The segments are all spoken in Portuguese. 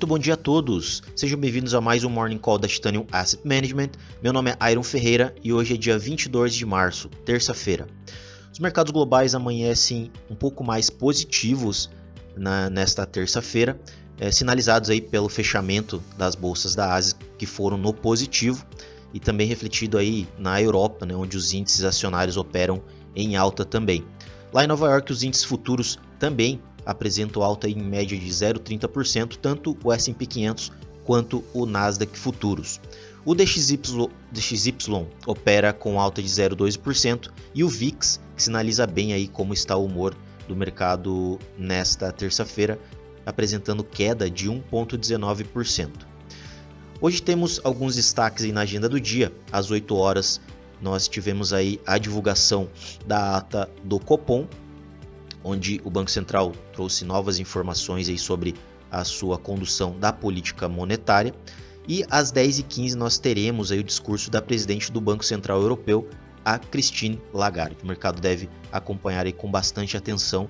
Muito bom dia a todos. Sejam bem-vindos a mais um Morning Call da Titanium Asset Management. Meu nome é Iron Ferreira e hoje é dia 22 de março, terça-feira. Os mercados globais amanhecem um pouco mais positivos na, nesta terça-feira, é, sinalizados aí pelo fechamento das bolsas da Ásia que foram no positivo e também refletido aí na Europa, né, onde os índices acionários operam em alta também. Lá em Nova York, os índices futuros também apresentam alta em média de 0,30%, tanto o S&P 500 quanto o Nasdaq Futuros. O DXY, DXY opera com alta de 0,2% e o VIX sinaliza bem aí como está o humor do mercado nesta terça-feira, apresentando queda de 1,19%. Hoje temos alguns destaques na agenda do dia. Às 8 horas nós tivemos aí a divulgação da ata do Copom, onde o Banco Central trouxe novas informações aí sobre a sua condução da política monetária. E às 10h15 nós teremos aí o discurso da presidente do Banco Central Europeu, a Christine Lagarde. O mercado deve acompanhar aí com bastante atenção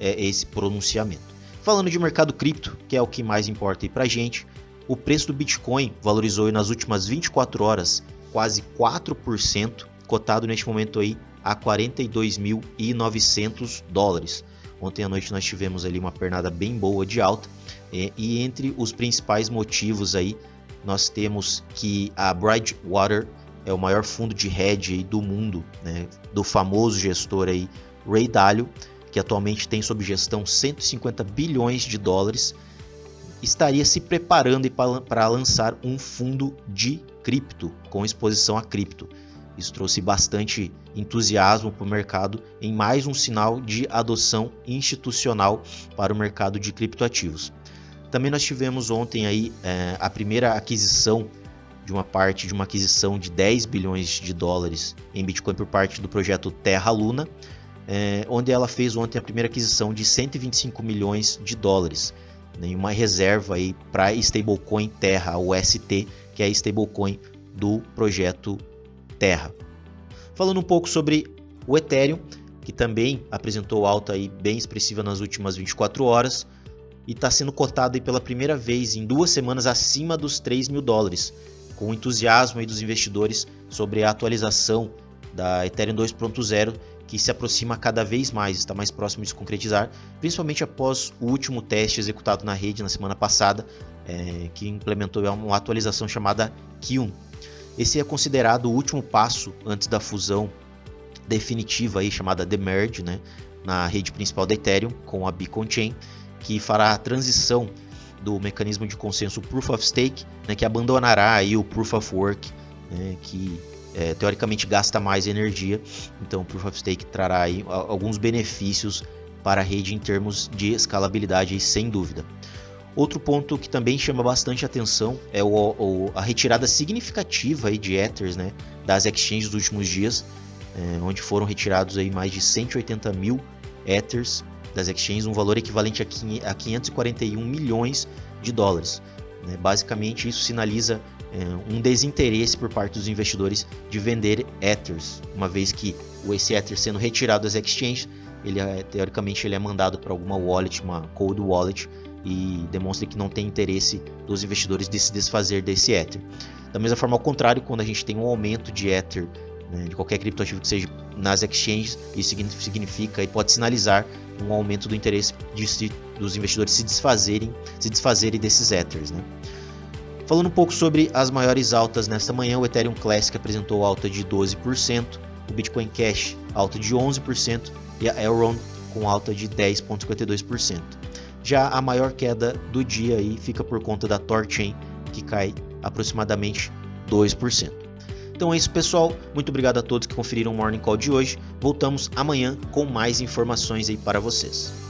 é, esse pronunciamento. Falando de mercado cripto, que é o que mais importa aí pra gente, o preço do Bitcoin valorizou nas últimas 24 horas quase 4%, cotado neste momento aí a 42.900 dólares. Ontem à noite nós tivemos ali uma pernada bem boa de alta é, e entre os principais motivos aí nós temos que a Brightwater é o maior fundo de hedge do mundo, né, do famoso gestor aí Ray Dalio, que atualmente tem sob gestão 150 bilhões de dólares, estaria se preparando para lançar um fundo de cripto com exposição a cripto. Isso trouxe bastante entusiasmo para o mercado em mais um sinal de adoção institucional para o mercado de criptoativos. Também nós tivemos ontem aí é, a primeira aquisição de uma parte de uma aquisição de 10 bilhões de dólares em Bitcoin por parte do projeto Terra Luna, é, onde ela fez ontem a primeira aquisição de 125 milhões de dólares, né, uma reserva aí para stablecoin Terra, o ST, que é a stablecoin do projeto Terra. Falando um pouco sobre o Ethereum, que também apresentou alta aí bem expressiva nas últimas 24 horas e está sendo cotado aí pela primeira vez em duas semanas acima dos 3 mil dólares, com o entusiasmo aí dos investidores sobre a atualização da Ethereum 2.0 que se aproxima cada vez mais, está mais próximo de se concretizar, principalmente após o último teste executado na rede na semana passada, é, que implementou uma atualização chamada Q1. Esse é considerado o último passo antes da fusão definitiva aí, chamada The Merge, né, na rede principal da Ethereum com a Beacon Chain, que fará a transição do mecanismo de consenso Proof of Stake, né, que abandonará aí o Proof of Work, né, que é, teoricamente gasta mais energia. Então, o Proof of Stake trará aí alguns benefícios para a rede em termos de escalabilidade, sem dúvida. Outro ponto que também chama bastante atenção é o, o, a retirada significativa aí de Ethers né, das exchanges dos últimos dias, é, onde foram retirados aí mais de 180 mil Ethers das exchanges, um valor equivalente a 541 milhões de dólares. Né. Basicamente, isso sinaliza é, um desinteresse por parte dos investidores de vender Ethers, uma vez que esse Ether sendo retirado das exchanges, ele é, teoricamente ele é mandado para alguma wallet, uma cold wallet, e demonstra que não tem interesse dos investidores de se desfazer desse Ether. Da mesma forma, ao contrário, quando a gente tem um aumento de Ether, né, de qualquer criptoativo que seja nas exchanges, isso significa e pode sinalizar um aumento do interesse de dos investidores se desfazerem, se desfazerem desses Ethers. Né. Falando um pouco sobre as maiores altas nesta manhã, o Ethereum Classic apresentou alta de 12%, o Bitcoin Cash alta de 11% e a Elrond com alta de 10,52%. Já a maior queda do dia aí fica por conta da Torchain, que cai aproximadamente 2%. Então é isso, pessoal. Muito obrigado a todos que conferiram o Morning Call de hoje. Voltamos amanhã com mais informações aí para vocês.